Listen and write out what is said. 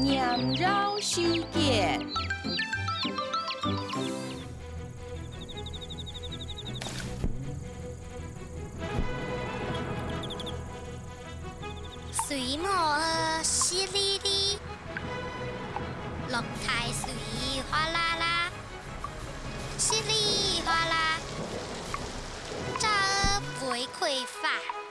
娘绕虚界。水墨淅沥沥，龙抬水哗啦啦，淅沥哗啦，乍不会发。